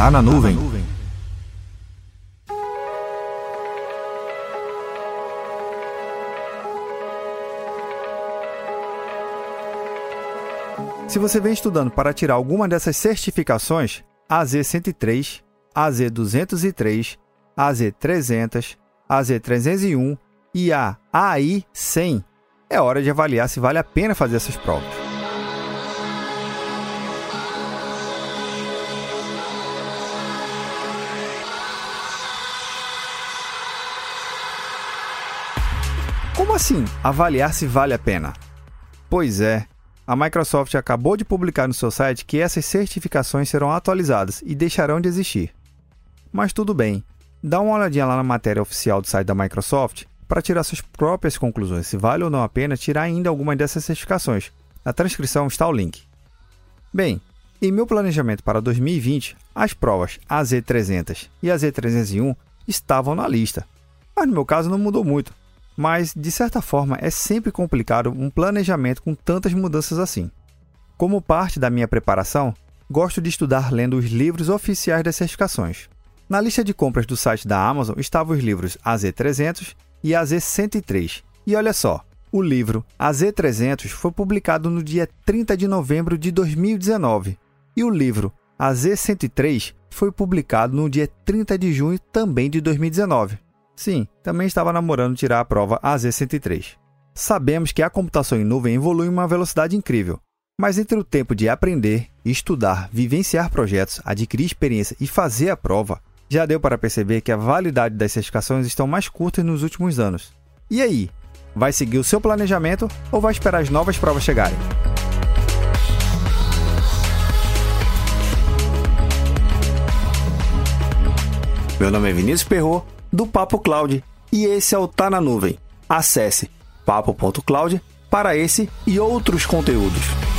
Tá na nuvem. Se você vem estudando para tirar alguma dessas certificações, AZ103, AZ203, AZ300, AZ301 e a AI100, é hora de avaliar se vale a pena fazer essas provas. Como assim avaliar se vale a pena? Pois é, a Microsoft acabou de publicar no seu site que essas certificações serão atualizadas e deixarão de existir. Mas tudo bem, dá uma olhadinha lá na matéria oficial do site da Microsoft para tirar suas próprias conclusões se vale ou não a pena tirar ainda alguma dessas certificações. Na transcrição está o link. Bem, em meu planejamento para 2020, as provas AZ300 e AZ301 estavam na lista. Mas no meu caso não mudou muito mas de certa forma é sempre complicado um planejamento com tantas mudanças assim. Como parte da minha preparação, gosto de estudar lendo os livros oficiais das certificações. Na lista de compras do site da Amazon estavam os livros AZ300 e AZ103. E olha só, o livro AZ300 foi publicado no dia 30 de novembro de 2019 e o livro AZ103 foi publicado no dia 30 de junho também de 2019. Sim, também estava namorando tirar a prova AZ103. Sabemos que a computação em nuvem evolui em uma velocidade incrível, mas entre o tempo de aprender, estudar, vivenciar projetos, adquirir experiência e fazer a prova, já deu para perceber que a validade das certificações estão mais curtas nos últimos anos. E aí? Vai seguir o seu planejamento ou vai esperar as novas provas chegarem? Meu nome é Vinícius Perro do Papo Cloud e esse é o Tá na Nuvem. Acesse papo.cloud para esse e outros conteúdos.